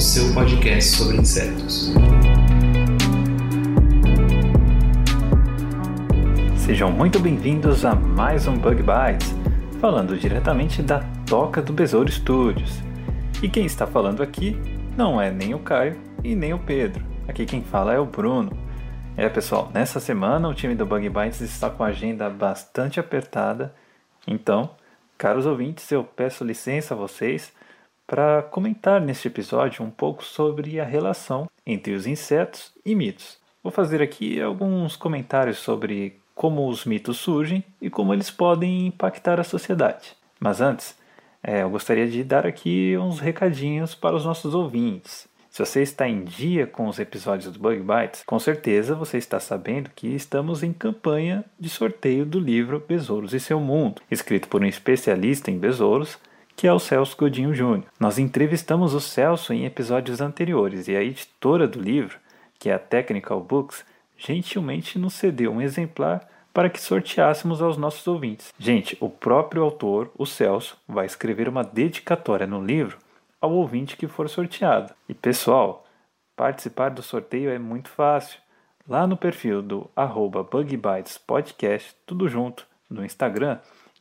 o seu podcast sobre insetos. Sejam muito bem-vindos a mais um Bug Bites, falando diretamente da Toca do Besouro Studios. E quem está falando aqui não é nem o Caio e nem o Pedro. Aqui quem fala é o Bruno. É, pessoal, nessa semana o time do Bug Bites está com a agenda bastante apertada. Então, caros ouvintes, eu peço licença a vocês para comentar neste episódio um pouco sobre a relação entre os insetos e mitos. Vou fazer aqui alguns comentários sobre como os mitos surgem e como eles podem impactar a sociedade. Mas antes, é, eu gostaria de dar aqui uns recadinhos para os nossos ouvintes. Se você está em dia com os episódios do Bug Bites, com certeza você está sabendo que estamos em campanha de sorteio do livro Besouros e Seu Mundo, escrito por um especialista em besouros, que é o Celso Godinho Júnior. Nós entrevistamos o Celso em episódios anteriores e a editora do livro, que é a Technical Books, gentilmente nos cedeu um exemplar para que sorteássemos aos nossos ouvintes. Gente, o próprio autor, o Celso, vai escrever uma dedicatória no livro ao ouvinte que for sorteado. E pessoal, participar do sorteio é muito fácil. Lá no perfil do arroba BugBitesPodcast, tudo junto, no Instagram,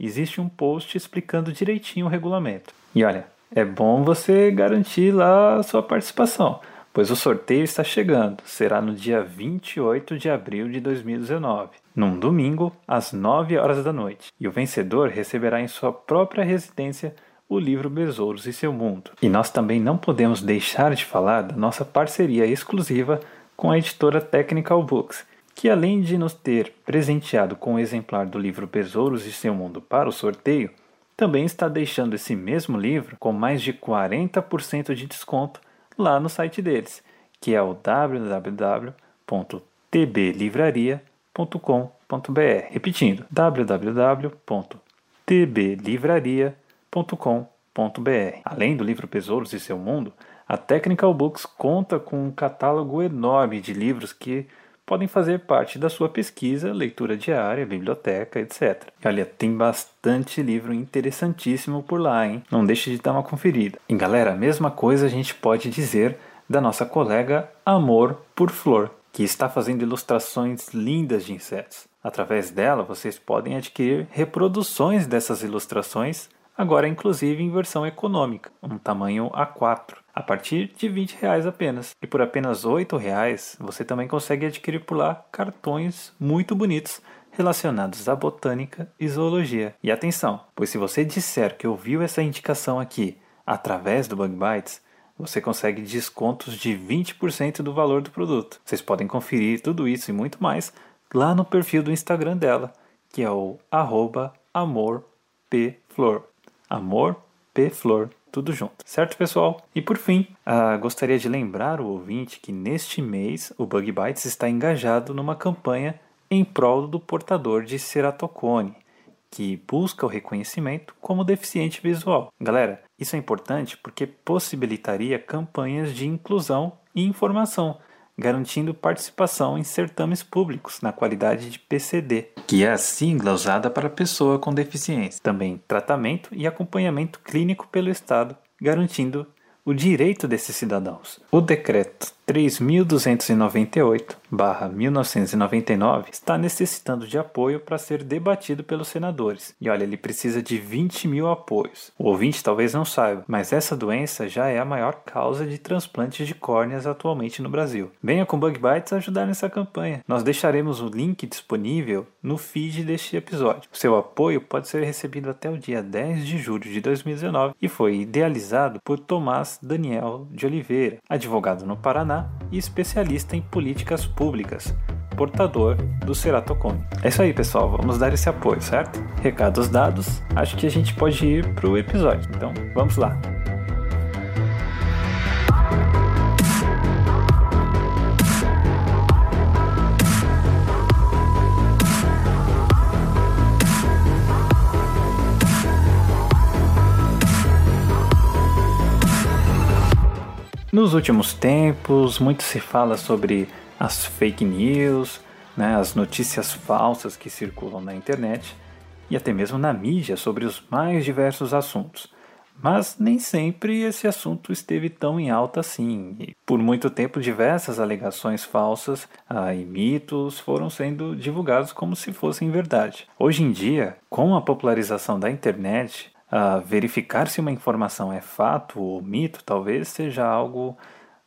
existe um post explicando direitinho o regulamento. E olha, é bom você garantir lá a sua participação, pois o sorteio está chegando. Será no dia 28 de abril de 2019, num domingo, às 9 horas da noite. E o vencedor receberá em sua própria residência o livro Besouros e seu Mundo. E nós também não podemos deixar de falar da nossa parceria exclusiva com a editora Technical Books, que além de nos ter presenteado com um exemplar do livro Besouros e seu Mundo para o sorteio, também está deixando esse mesmo livro com mais de 40% de desconto lá no site deles, que é o www.tblivraria.com.br. Repetindo, www.tblivraria.com.br. Além do livro Besouros e seu Mundo, a Technical Books conta com um catálogo enorme de livros que podem fazer parte da sua pesquisa, leitura diária, biblioteca, etc. Olha, tem bastante livro interessantíssimo por lá, hein? Não deixe de dar uma conferida. E galera, a mesma coisa a gente pode dizer da nossa colega Amor por Flor, que está fazendo ilustrações lindas de insetos. Através dela, vocês podem adquirir reproduções dessas ilustrações, agora inclusive em versão econômica, um tamanho A4 a partir de 20 reais apenas. E por apenas 8 reais você também consegue adquirir por lá cartões muito bonitos relacionados à botânica e zoologia. E atenção, pois se você disser que ouviu essa indicação aqui através do Bug Bites, você consegue descontos de 20% do valor do produto. Vocês podem conferir tudo isso e muito mais lá no perfil do Instagram dela, que é o amorpflor. Amorpflor tudo junto, certo pessoal? E por fim, uh, gostaria de lembrar o ouvinte que neste mês o Bug Bites está engajado numa campanha em prol do portador de ceratocone, que busca o reconhecimento como deficiente visual. Galera, isso é importante porque possibilitaria campanhas de inclusão e informação, garantindo participação em certames públicos na qualidade de PCD, que é a sigla usada para pessoa com deficiência. Também tratamento e acompanhamento clínico pelo Estado, garantindo o direito desses cidadãos. O decreto 3.298-1999 está necessitando de apoio para ser debatido pelos senadores. E olha, ele precisa de 20 mil apoios. O ouvinte talvez não saiba, mas essa doença já é a maior causa de transplantes de córneas atualmente no Brasil. Venha com Bug Bites ajudar nessa campanha. Nós deixaremos o link disponível no feed deste episódio. Seu apoio pode ser recebido até o dia 10 de julho de 2019 e foi idealizado por Tomás Daniel de Oliveira, advogado no Paraná e especialista em políticas públicas, portador do ceratocone. É isso aí, pessoal. Vamos dar esse apoio, certo? Recados dados, acho que a gente pode ir para o episódio. Então, vamos lá. Nos últimos tempos, muito se fala sobre as fake news, né, as notícias falsas que circulam na internet e até mesmo na mídia sobre os mais diversos assuntos. Mas nem sempre esse assunto esteve tão em alta assim. E por muito tempo, diversas alegações falsas ah, e mitos foram sendo divulgados como se fossem verdade. Hoje em dia, com a popularização da internet, ah, verificar se uma informação é fato ou mito talvez seja algo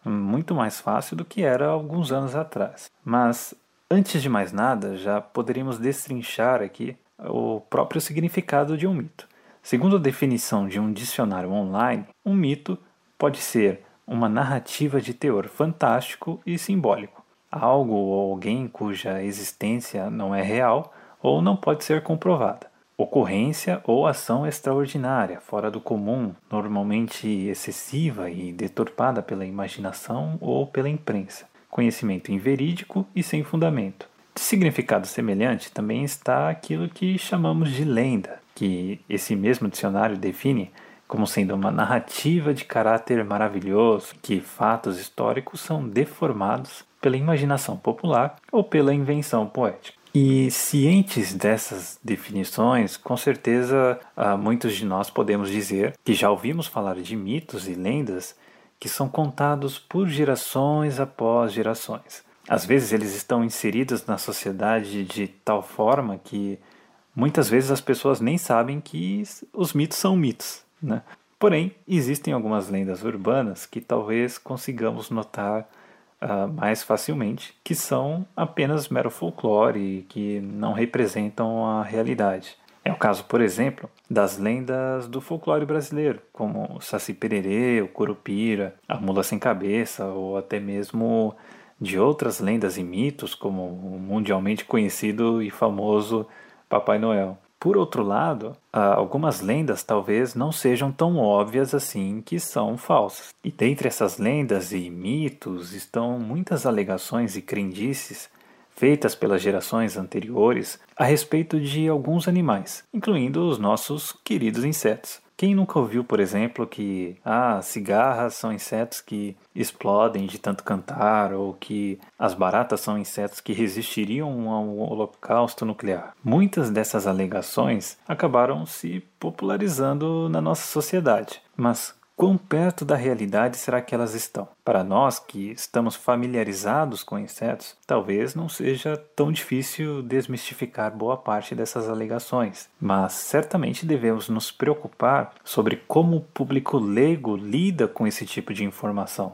muito mais fácil do que era alguns anos atrás. Mas antes de mais nada, já poderíamos destrinchar aqui o próprio significado de um mito. Segundo a definição de um dicionário online, um mito pode ser uma narrativa de teor fantástico e simbólico, algo ou alguém cuja existência não é real ou não pode ser comprovada. Ocorrência ou ação extraordinária, fora do comum, normalmente excessiva e deturpada pela imaginação ou pela imprensa. Conhecimento inverídico e sem fundamento. De significado semelhante também está aquilo que chamamos de lenda, que esse mesmo dicionário define como sendo uma narrativa de caráter maravilhoso, que fatos históricos são deformados pela imaginação popular ou pela invenção poética. E cientes dessas definições, com certeza ah, muitos de nós podemos dizer que já ouvimos falar de mitos e lendas que são contados por gerações após gerações. Às vezes eles estão inseridos na sociedade de tal forma que muitas vezes as pessoas nem sabem que os mitos são mitos. Né? Porém, existem algumas lendas urbanas que talvez consigamos notar uh, mais facilmente que são apenas mero folclore e que não representam a realidade. É o caso, por exemplo, das lendas do folclore brasileiro, como o Saci Pererê, o Curupira, a Mula Sem Cabeça ou até mesmo de outras lendas e mitos, como o mundialmente conhecido e famoso Papai Noel. Por outro lado, algumas lendas talvez não sejam tão óbvias assim que são falsas. E dentre essas lendas e mitos estão muitas alegações e crendices feitas pelas gerações anteriores a respeito de alguns animais, incluindo os nossos queridos insetos. Quem nunca ouviu, por exemplo, que ah, cigarras são insetos que explodem de tanto cantar, ou que as baratas são insetos que resistiriam ao holocausto nuclear? Muitas dessas alegações acabaram se popularizando na nossa sociedade, mas Quão perto da realidade será que elas estão? Para nós que estamos familiarizados com insetos, talvez não seja tão difícil desmistificar boa parte dessas alegações, mas certamente devemos nos preocupar sobre como o público leigo lida com esse tipo de informação.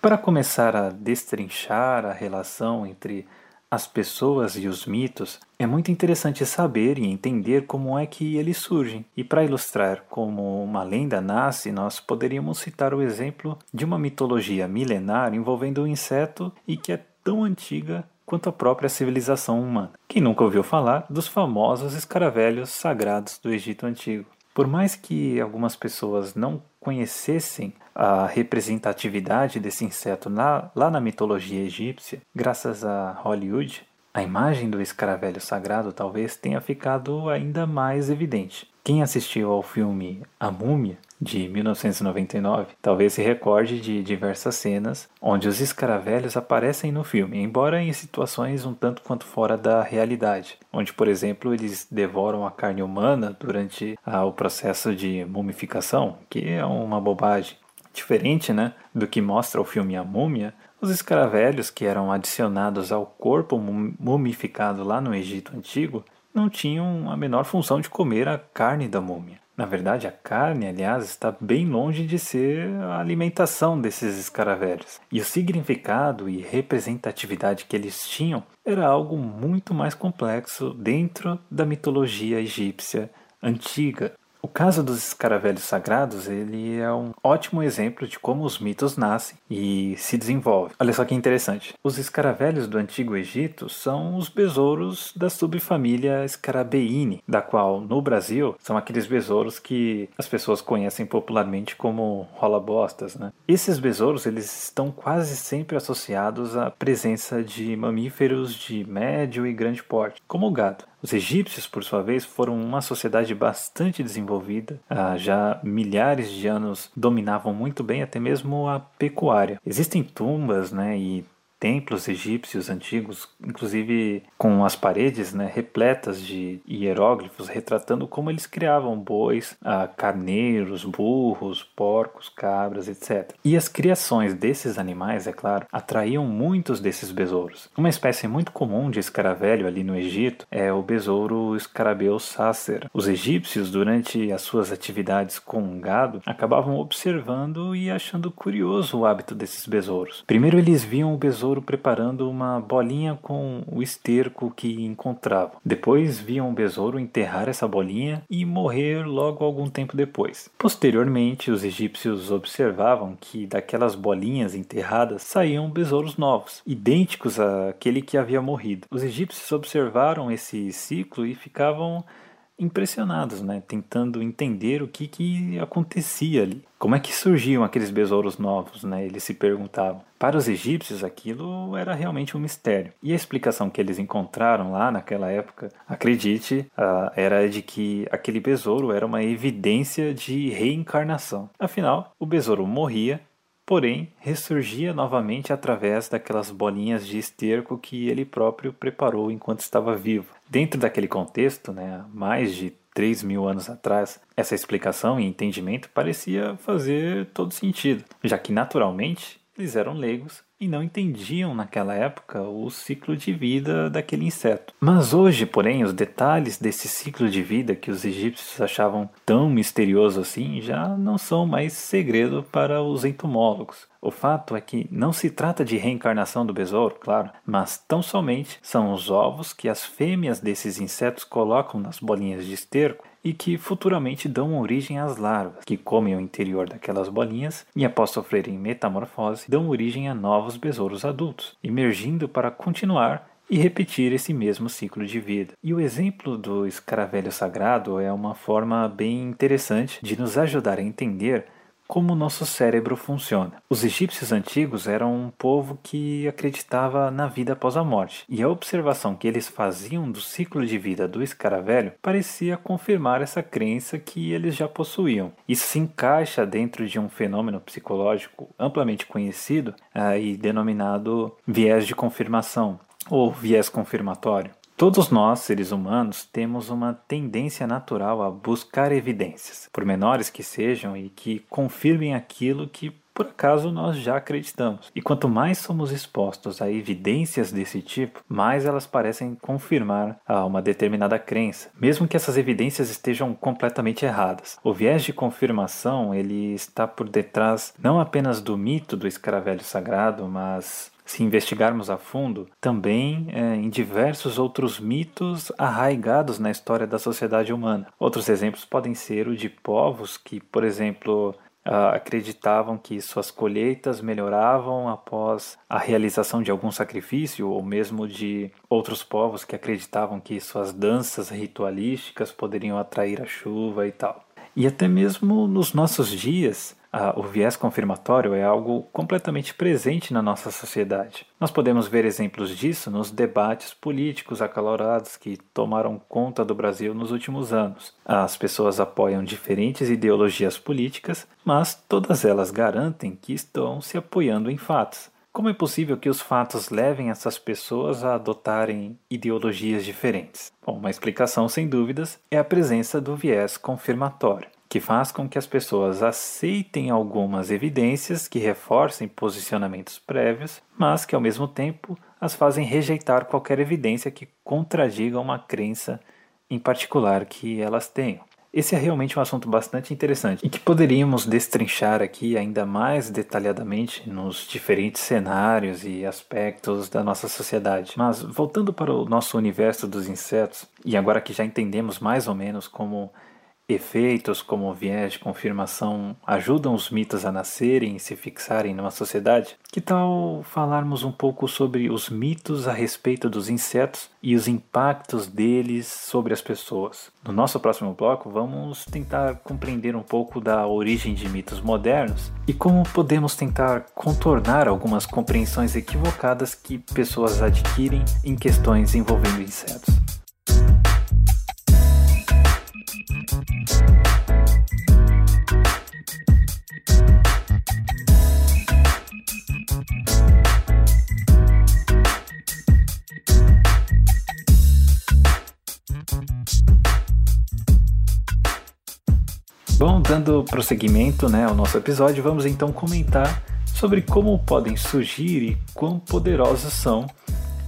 Para começar a destrinchar a relação entre as pessoas e os mitos, é muito interessante saber e entender como é que eles surgem. E para ilustrar como uma lenda nasce, nós poderíamos citar o exemplo de uma mitologia milenar envolvendo um inseto e que é tão antiga quanto a própria civilização humana. Quem nunca ouviu falar dos famosos escaravelhos sagrados do Egito Antigo? Por mais que algumas pessoas não conhecessem a representatividade desse inseto na, lá na mitologia egípcia, graças a Hollywood, a imagem do escaravelho sagrado talvez tenha ficado ainda mais evidente. Quem assistiu ao filme A Múmia, de 1999, talvez se recorde de diversas cenas onde os escaravelhos aparecem no filme, embora em situações um tanto quanto fora da realidade, onde, por exemplo, eles devoram a carne humana durante ah, o processo de mumificação, que é uma bobagem. Diferente né, do que mostra o filme A Múmia, os escaravelhos que eram adicionados ao corpo mumificado lá no Egito Antigo não tinham a menor função de comer a carne da múmia. Na verdade, a carne, aliás, está bem longe de ser a alimentação desses escaravelhos. E o significado e representatividade que eles tinham era algo muito mais complexo dentro da mitologia egípcia antiga. O caso dos escaravelhos sagrados, ele é um ótimo exemplo de como os mitos nascem e se desenvolvem. Olha só que interessante. Os escaravelhos do Antigo Egito são os besouros da subfamília Scarabeini, da qual no Brasil são aqueles besouros que as pessoas conhecem popularmente como rola-bostas, né? Esses besouros, eles estão quase sempre associados à presença de mamíferos de médio e grande porte, como o gado. Os egípcios, por sua vez, foram uma sociedade bastante desenvolvida, ah, já milhares de anos dominavam muito bem até mesmo a pecuária. Existem tumbas né, e templos egípcios antigos, inclusive com as paredes né, repletas de hieróglifos retratando como eles criavam bois, ah, carneiros, burros, porcos, cabras, etc. E as criações desses animais, é claro, atraíam muitos desses besouros. Uma espécie muito comum de escaravelho ali no Egito é o besouro escarabeu sácer. Os egípcios, durante as suas atividades com gado, acabavam observando e achando curioso o hábito desses besouros. Primeiro eles viam o besouro besouro preparando uma bolinha com o esterco que encontravam. Depois viam o besouro enterrar essa bolinha e morrer logo algum tempo depois. Posteriormente, os egípcios observavam que daquelas bolinhas enterradas saíam besouros novos, idênticos àquele que havia morrido. Os egípcios observaram esse ciclo e ficavam impressionados, né? tentando entender o que, que acontecia ali. Como é que surgiam aqueles besouros novos, né? Eles se perguntavam. Para os egípcios, aquilo era realmente um mistério. E a explicação que eles encontraram lá naquela época, acredite, uh, era de que aquele besouro era uma evidência de reencarnação. Afinal, o besouro morria porém ressurgia novamente através daquelas bolinhas de esterco que ele próprio preparou enquanto estava vivo. Dentro daquele contexto, né, mais de 3 mil anos atrás, essa explicação e entendimento parecia fazer todo sentido, já que naturalmente eles eram leigos e não entendiam naquela época o ciclo de vida daquele inseto. Mas hoje, porém, os detalhes desse ciclo de vida que os egípcios achavam tão misterioso assim já não são mais segredo para os entomólogos. O fato é que não se trata de reencarnação do besouro, claro, mas tão somente são os ovos que as fêmeas desses insetos colocam nas bolinhas de esterco e que futuramente dão origem às larvas, que comem o interior daquelas bolinhas e, após sofrerem metamorfose, dão origem a novos besouros adultos, emergindo para continuar e repetir esse mesmo ciclo de vida. E o exemplo do escaravelho sagrado é uma forma bem interessante de nos ajudar a entender como o nosso cérebro funciona. Os egípcios antigos eram um povo que acreditava na vida após a morte, e a observação que eles faziam do ciclo de vida do escaravelho parecia confirmar essa crença que eles já possuíam. Isso se encaixa dentro de um fenômeno psicológico amplamente conhecido uh, e denominado viés de confirmação ou viés confirmatório. Todos nós, seres humanos, temos uma tendência natural a buscar evidências, por menores que sejam e que confirmem aquilo que por acaso nós já acreditamos. E quanto mais somos expostos a evidências desse tipo, mais elas parecem confirmar a uma determinada crença, mesmo que essas evidências estejam completamente erradas. O viés de confirmação, ele está por detrás não apenas do mito do escaravelho sagrado, mas se investigarmos a fundo, também é, em diversos outros mitos arraigados na história da sociedade humana. Outros exemplos podem ser o de povos que, por exemplo, Uh, acreditavam que suas colheitas melhoravam após a realização de algum sacrifício, ou mesmo de outros povos que acreditavam que suas danças ritualísticas poderiam atrair a chuva e tal. E até mesmo nos nossos dias, ah, o viés confirmatório é algo completamente presente na nossa sociedade. Nós podemos ver exemplos disso nos debates políticos acalorados que tomaram conta do Brasil nos últimos anos. As pessoas apoiam diferentes ideologias políticas, mas todas elas garantem que estão se apoiando em fatos. Como é possível que os fatos levem essas pessoas a adotarem ideologias diferentes? Bom, uma explicação sem dúvidas é a presença do viés confirmatório que faz com que as pessoas aceitem algumas evidências que reforcem posicionamentos prévios, mas que ao mesmo tempo as fazem rejeitar qualquer evidência que contradiga uma crença em particular que elas tenham. Esse é realmente um assunto bastante interessante e que poderíamos destrinchar aqui ainda mais detalhadamente nos diferentes cenários e aspectos da nossa sociedade. Mas voltando para o nosso universo dos insetos, e agora que já entendemos mais ou menos como Efeitos como viés de confirmação ajudam os mitos a nascerem e se fixarem numa sociedade? Que tal falarmos um pouco sobre os mitos a respeito dos insetos e os impactos deles sobre as pessoas? No nosso próximo bloco, vamos tentar compreender um pouco da origem de mitos modernos e como podemos tentar contornar algumas compreensões equivocadas que pessoas adquirem em questões envolvendo insetos. Bom, dando prosseguimento né, ao nosso episódio, vamos então comentar sobre como podem surgir e quão poderosos são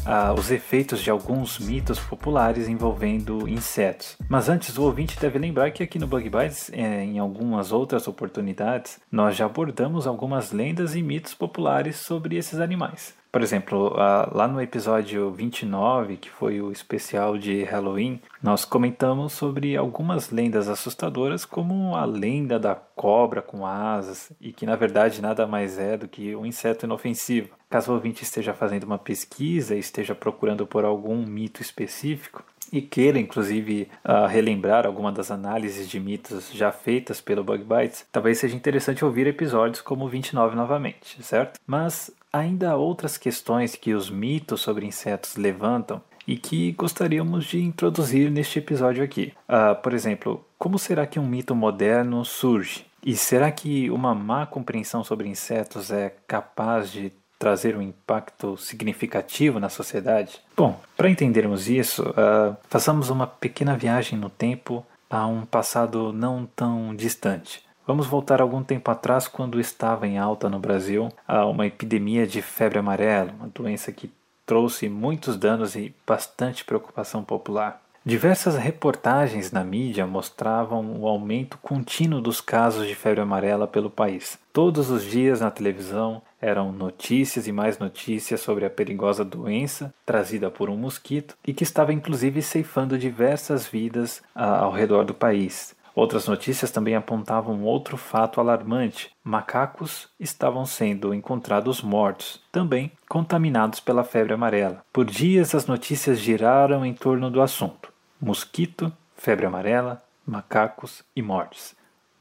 ah, os efeitos de alguns mitos populares envolvendo insetos. Mas antes, o ouvinte deve lembrar que aqui no Bug Bites, é, em algumas outras oportunidades, nós já abordamos algumas lendas e mitos populares sobre esses animais. Por exemplo, lá no episódio 29, que foi o especial de Halloween, nós comentamos sobre algumas lendas assustadoras, como a lenda da cobra com asas, e que na verdade nada mais é do que um inseto inofensivo. Caso o ouvinte esteja fazendo uma pesquisa esteja procurando por algum mito específico, e queira, inclusive, uh, relembrar alguma das análises de mitos já feitas pelo Bug Bites, talvez seja interessante ouvir episódios como o 29 novamente, certo? Mas ainda há outras questões que os mitos sobre insetos levantam e que gostaríamos de introduzir neste episódio aqui. Uh, por exemplo, como será que um mito moderno surge? E será que uma má compreensão sobre insetos é capaz de trazer um impacto significativo na sociedade? Bom, para entendermos isso, uh, façamos uma pequena viagem no tempo a um passado não tão distante. Vamos voltar algum tempo atrás, quando estava em alta no Brasil uma epidemia de febre amarela, uma doença que trouxe muitos danos e bastante preocupação popular. Diversas reportagens na mídia mostravam o aumento contínuo dos casos de febre amarela pelo país. Todos os dias na televisão eram notícias e mais notícias sobre a perigosa doença trazida por um mosquito e que estava inclusive ceifando diversas vidas ah, ao redor do país. Outras notícias também apontavam outro fato alarmante: macacos estavam sendo encontrados mortos, também contaminados pela febre amarela. Por dias as notícias giraram em torno do assunto: mosquito, febre amarela, macacos e mortes.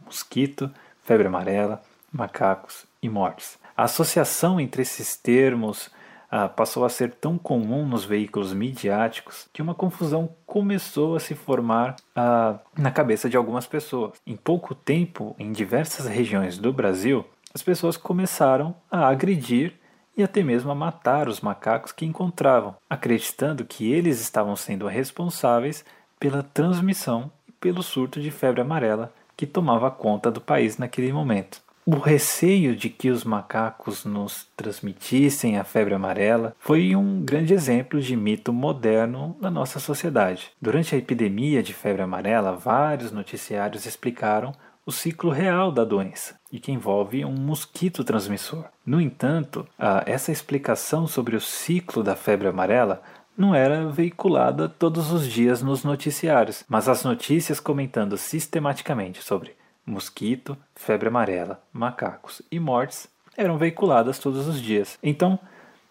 Mosquito, febre amarela, macacos e mortes. A associação entre esses termos ah, passou a ser tão comum nos veículos midiáticos que uma confusão começou a se formar ah, na cabeça de algumas pessoas. Em pouco tempo, em diversas regiões do Brasil, as pessoas começaram a agredir e até mesmo a matar os macacos que encontravam, acreditando que eles estavam sendo responsáveis pela transmissão e pelo surto de febre amarela que tomava conta do país naquele momento. O receio de que os macacos nos transmitissem a febre amarela foi um grande exemplo de mito moderno na nossa sociedade. Durante a epidemia de febre amarela, vários noticiários explicaram o ciclo real da doença e que envolve um mosquito transmissor. No entanto, essa explicação sobre o ciclo da febre amarela não era veiculada todos os dias nos noticiários, mas as notícias comentando sistematicamente sobre mosquito, febre amarela, macacos e mortes eram veiculadas todos os dias. Então,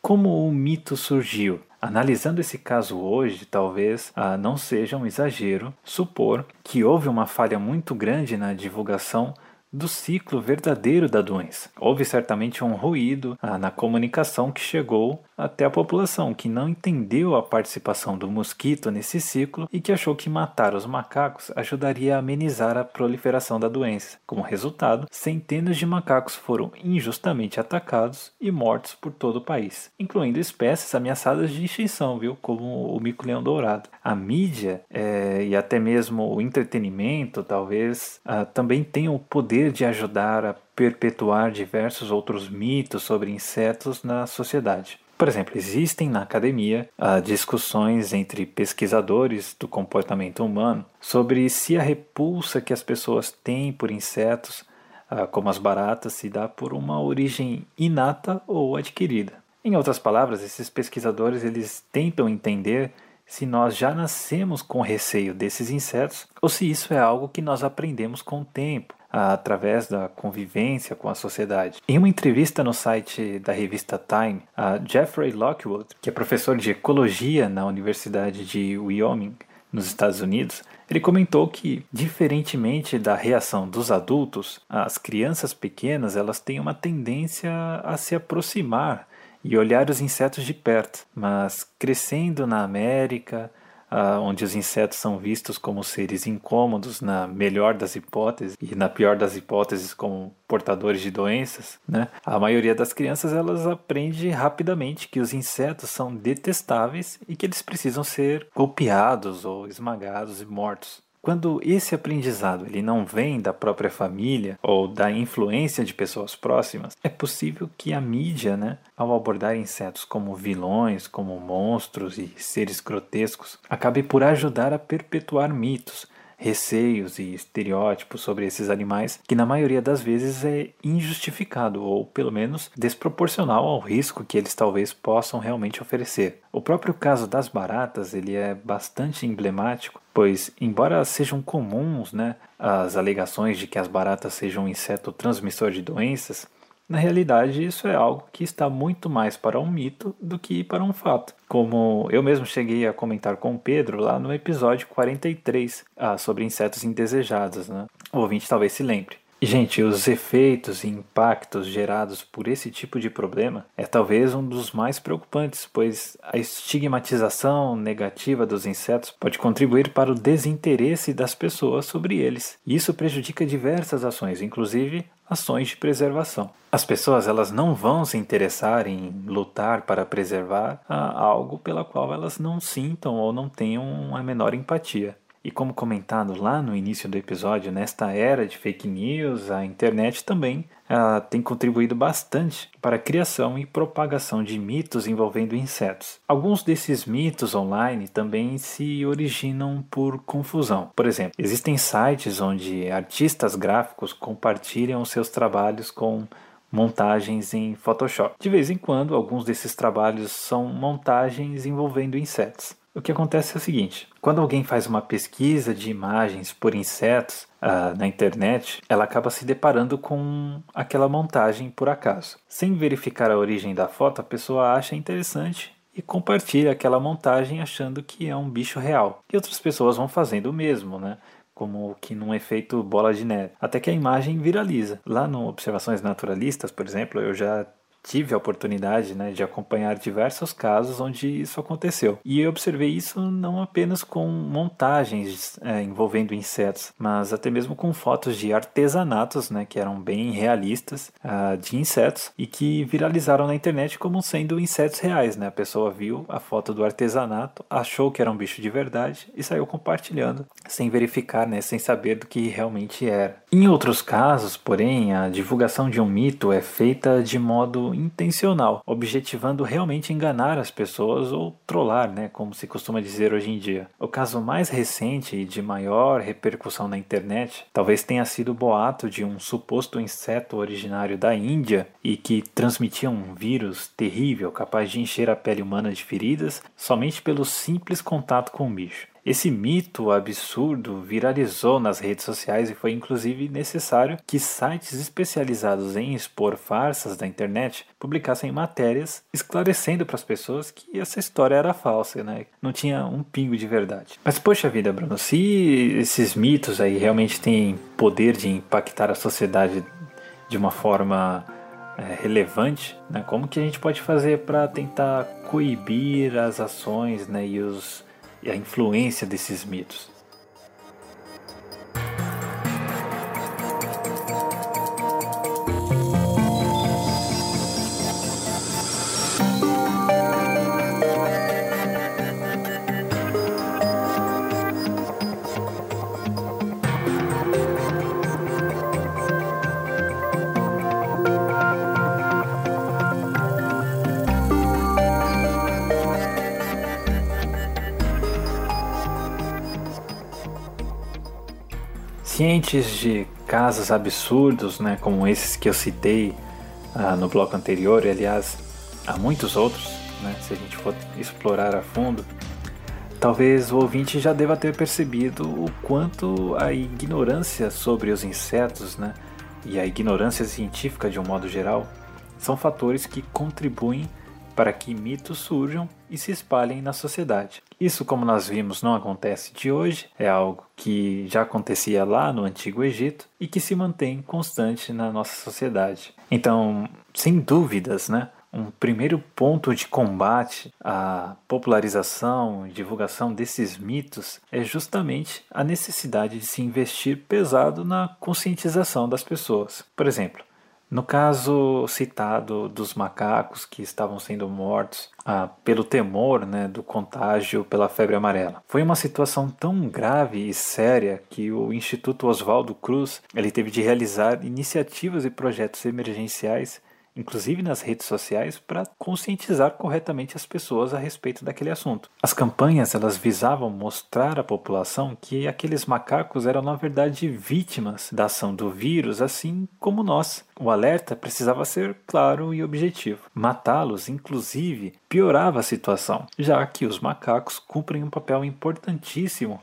como o mito surgiu? Analisando esse caso hoje, talvez ah, não seja um exagero supor que houve uma falha muito grande na divulgação do ciclo verdadeiro da doença. Houve certamente um ruído ah, na comunicação que chegou até a população, que não entendeu a participação do mosquito nesse ciclo e que achou que matar os macacos ajudaria a amenizar a proliferação da doença. Como resultado, centenas de macacos foram injustamente atacados e mortos por todo o país, incluindo espécies ameaçadas de extinção, viu, como o mico-leão dourado. A mídia é, e até mesmo o entretenimento, talvez, ah, também tenham o poder de ajudar a perpetuar diversos outros mitos sobre insetos na sociedade. Por exemplo, existem na academia uh, discussões entre pesquisadores do comportamento humano sobre se a repulsa que as pessoas têm por insetos, uh, como as baratas, se dá por uma origem inata ou adquirida. Em outras palavras, esses pesquisadores eles tentam entender se nós já nascemos com receio desses insetos ou se isso é algo que nós aprendemos com o tempo, através da convivência com a sociedade. Em uma entrevista no site da revista Time, Jeffrey Lockwood, que é professor de ecologia na Universidade de Wyoming, nos Estados Unidos, ele comentou que, diferentemente da reação dos adultos, as crianças pequenas elas têm uma tendência a se aproximar e olhar os insetos de perto, mas crescendo na América, uh, onde os insetos são vistos como seres incômodos, na melhor das hipóteses, e na pior das hipóteses, como portadores de doenças, né? a maioria das crianças elas aprende rapidamente que os insetos são detestáveis e que eles precisam ser golpeados ou esmagados e mortos. Quando esse aprendizado ele não vem da própria família ou da influência de pessoas próximas, é possível que a mídia, né, ao abordar insetos como vilões, como monstros e seres grotescos, acabe por ajudar a perpetuar mitos, receios e estereótipos sobre esses animais que na maioria das vezes é injustificado ou pelo menos desproporcional ao risco que eles talvez possam realmente oferecer. O próprio caso das baratas ele é bastante emblemático, pois embora sejam comuns, né, as alegações de que as baratas sejam um inseto transmissor de doenças, na realidade, isso é algo que está muito mais para um mito do que para um fato. Como eu mesmo cheguei a comentar com o Pedro lá no episódio 43 ah, sobre insetos indesejados, né? O ouvinte talvez se lembre. Gente, os efeitos e impactos gerados por esse tipo de problema é talvez um dos mais preocupantes, pois a estigmatização negativa dos insetos pode contribuir para o desinteresse das pessoas sobre eles. Isso prejudica diversas ações, inclusive ações de preservação. As pessoas elas não vão se interessar em lutar para preservar algo pela qual elas não sintam ou não tenham a menor empatia. E como comentado lá no início do episódio, nesta era de fake news, a internet também uh, tem contribuído bastante para a criação e propagação de mitos envolvendo insetos. Alguns desses mitos online também se originam por confusão. Por exemplo, existem sites onde artistas gráficos compartilham seus trabalhos com montagens em Photoshop. De vez em quando, alguns desses trabalhos são montagens envolvendo insetos. O que acontece é o seguinte: quando alguém faz uma pesquisa de imagens por insetos uh, na internet, ela acaba se deparando com aquela montagem por acaso. Sem verificar a origem da foto, a pessoa acha interessante e compartilha aquela montagem achando que é um bicho real. E outras pessoas vão fazendo o mesmo, né? como que num efeito bola de neve, até que a imagem viraliza. Lá no Observações Naturalistas, por exemplo, eu já tive a oportunidade né, de acompanhar diversos casos onde isso aconteceu. E eu observei isso não apenas com montagens é, envolvendo insetos, mas até mesmo com fotos de artesanatos, né, que eram bem realistas, uh, de insetos e que viralizaram na internet como sendo insetos reais. Né? A pessoa viu a foto do artesanato, achou que era um bicho de verdade e saiu compartilhando, sem verificar, né, sem saber do que realmente era. Em outros casos, porém, a divulgação de um mito é feita de modo intencional, objetivando realmente enganar as pessoas ou trollar, né, como se costuma dizer hoje em dia. O caso mais recente e de maior repercussão na internet talvez tenha sido o boato de um suposto inseto originário da Índia e que transmitia um vírus terrível capaz de encher a pele humana de feridas somente pelo simples contato com o bicho. Esse mito absurdo viralizou nas redes sociais e foi inclusive necessário que sites especializados em expor farsas da internet publicassem matérias esclarecendo para as pessoas que essa história era falsa, né? Não tinha um pingo de verdade. Mas poxa vida, Bruno, se esses mitos aí realmente têm poder de impactar a sociedade de uma forma é, relevante, né? Como que a gente pode fazer para tentar coibir as ações, né, e os e a influência desses mitos. Cientes de casos absurdos, né, como esses que eu citei ah, no bloco anterior, e aliás, há muitos outros, né, se a gente for explorar a fundo, talvez o ouvinte já deva ter percebido o quanto a ignorância sobre os insetos né, e a ignorância científica de um modo geral são fatores que contribuem para que mitos surjam e se espalhem na sociedade. Isso, como nós vimos, não acontece de hoje, é algo que já acontecia lá no Antigo Egito e que se mantém constante na nossa sociedade. Então, sem dúvidas, né? Um primeiro ponto de combate à popularização e divulgação desses mitos é justamente a necessidade de se investir pesado na conscientização das pessoas. Por exemplo, No caso citado dos macacos que estavam sendo mortos ah, pelo temor né, do contágio pela febre amarela. Foi uma situação tão grave e séria que o Instituto Oswaldo Cruz ele teve de realizar iniciativas e projetos emergenciais inclusive nas redes sociais, para conscientizar corretamente as pessoas a respeito daquele assunto. As campanhas elas visavam mostrar à população que aqueles macacos eram na verdade vítimas da ação do vírus, assim como nós. O alerta precisava ser claro e objetivo. Matá-los, inclusive, piorava a situação, já que os macacos cumprem um papel importantíssimo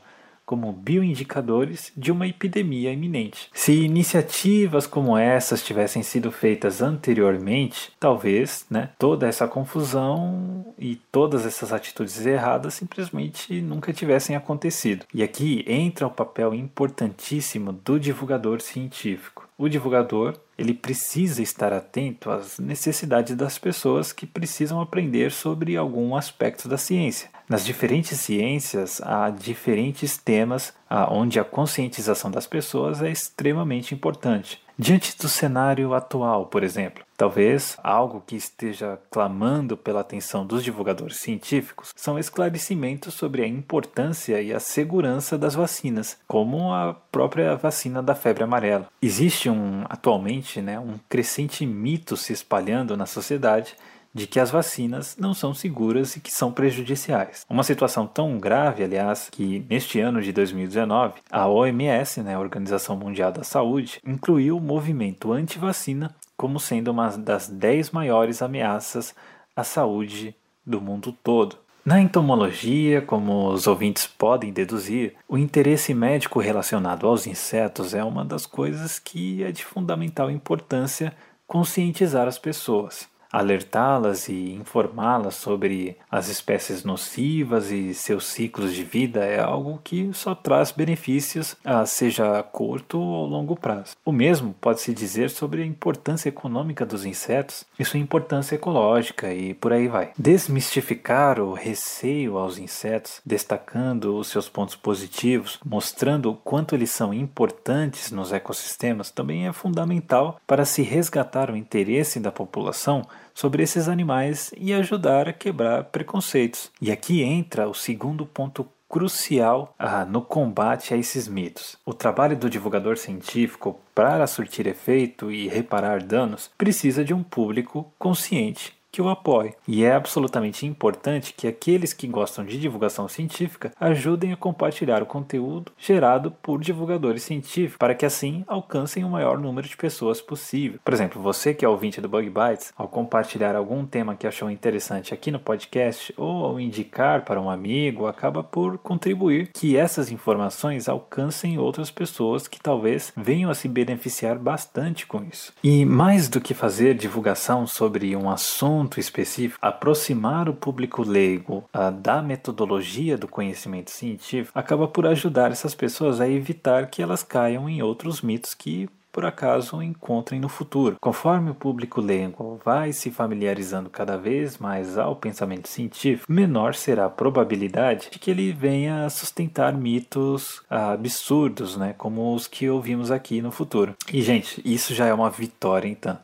como bioindicadores de uma epidemia iminente. Se iniciativas como essas tivessem sido feitas anteriormente, talvez né, toda essa confusão e todas essas atitudes erradas simplesmente nunca tivessem acontecido. E aqui entra o papel importantíssimo do divulgador científico. O divulgador ele precisa estar atento às necessidades das pessoas que precisam aprender sobre algum aspecto da ciência. Nas diferentes ciências há diferentes temas onde a conscientização das pessoas é extremamente importante. Diante do cenário atual, por exemplo, talvez algo que esteja clamando pela atenção dos divulgadores científicos são esclarecimentos sobre a importância e a segurança das vacinas, como a própria vacina da febre amarela. Existe um atualmente, né, um crescente mito se espalhando na sociedade de que as vacinas não são seguras e que são prejudiciais. Uma situação tão grave, aliás, que neste ano de 2019, a OMS, né, a Organização Mundial da Saúde, incluiu o movimento anti-vacina como sendo uma das 10 maiores ameaças à saúde do mundo todo. Na entomologia, como os ouvintes podem deduzir, o interesse médico relacionado aos insetos é uma das coisas que é de fundamental importância conscientizar as pessoas alertá-las e informá-las sobre as espécies nocivas e seus ciclos de vida é algo que só traz benefícios, ah, seja a curto ou longo prazo. O mesmo pode-se dizer sobre a importância econômica dos insetos e sua importância ecológica e por aí vai. Desmistificar o receio aos insetos, destacando os seus pontos positivos, mostrando o quanto eles são importantes nos ecossistemas, também é fundamental para se resgatar o interesse da população sobre esses animais e ajudar a quebrar preconceitos. E aqui entra o segundo ponto crucial ah, no combate a esses mitos. O trabalho do divulgador científico para surtir efeito e reparar danos precisa de um público consciente que o apoie. E é absolutamente importante que aqueles que gostam de divulgação científica ajudem a compartilhar o conteúdo gerado por divulgadores científicos, para que assim alcancem o maior número de pessoas possível. Por exemplo, você que é ouvinte do Bug Bites, ao compartilhar algum tema que achou interessante aqui no podcast ou ao indicar para um amigo, acaba por contribuir que essas informações alcancem outras pessoas que talvez venham a se beneficiar bastante com isso. E mais do que fazer divulgação sobre um assunto assunto específico, aproximar o público leigo uh, da metodologia do conhecimento científico acaba por ajudar essas pessoas a evitar que elas caiam em outros mitos que por acaso encontrem no futuro. Conforme o público leigo vai se familiarizando cada vez mais ao pensamento científico, menor será a probabilidade de que ele venha a sustentar mitos absurdos, né, como os que ouvimos aqui no futuro. E gente, isso já é uma vitória então.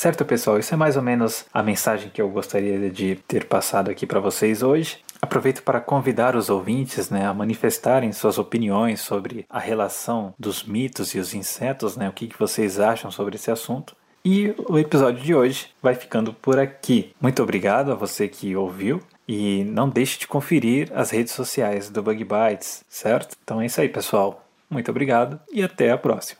Certo, pessoal, isso é mais ou menos a mensagem que eu gostaria de ter passado aqui para vocês hoje. Aproveito para convidar os ouvintes né, a manifestarem suas opiniões sobre a relação dos mitos e os insetos, né, o que, que vocês acham sobre esse assunto. E o episódio de hoje vai ficando por aqui. Muito obrigado a você que ouviu e não deixe de conferir as redes sociais do Bug Bites, certo? Então é isso aí, pessoal. Muito obrigado e até a próxima.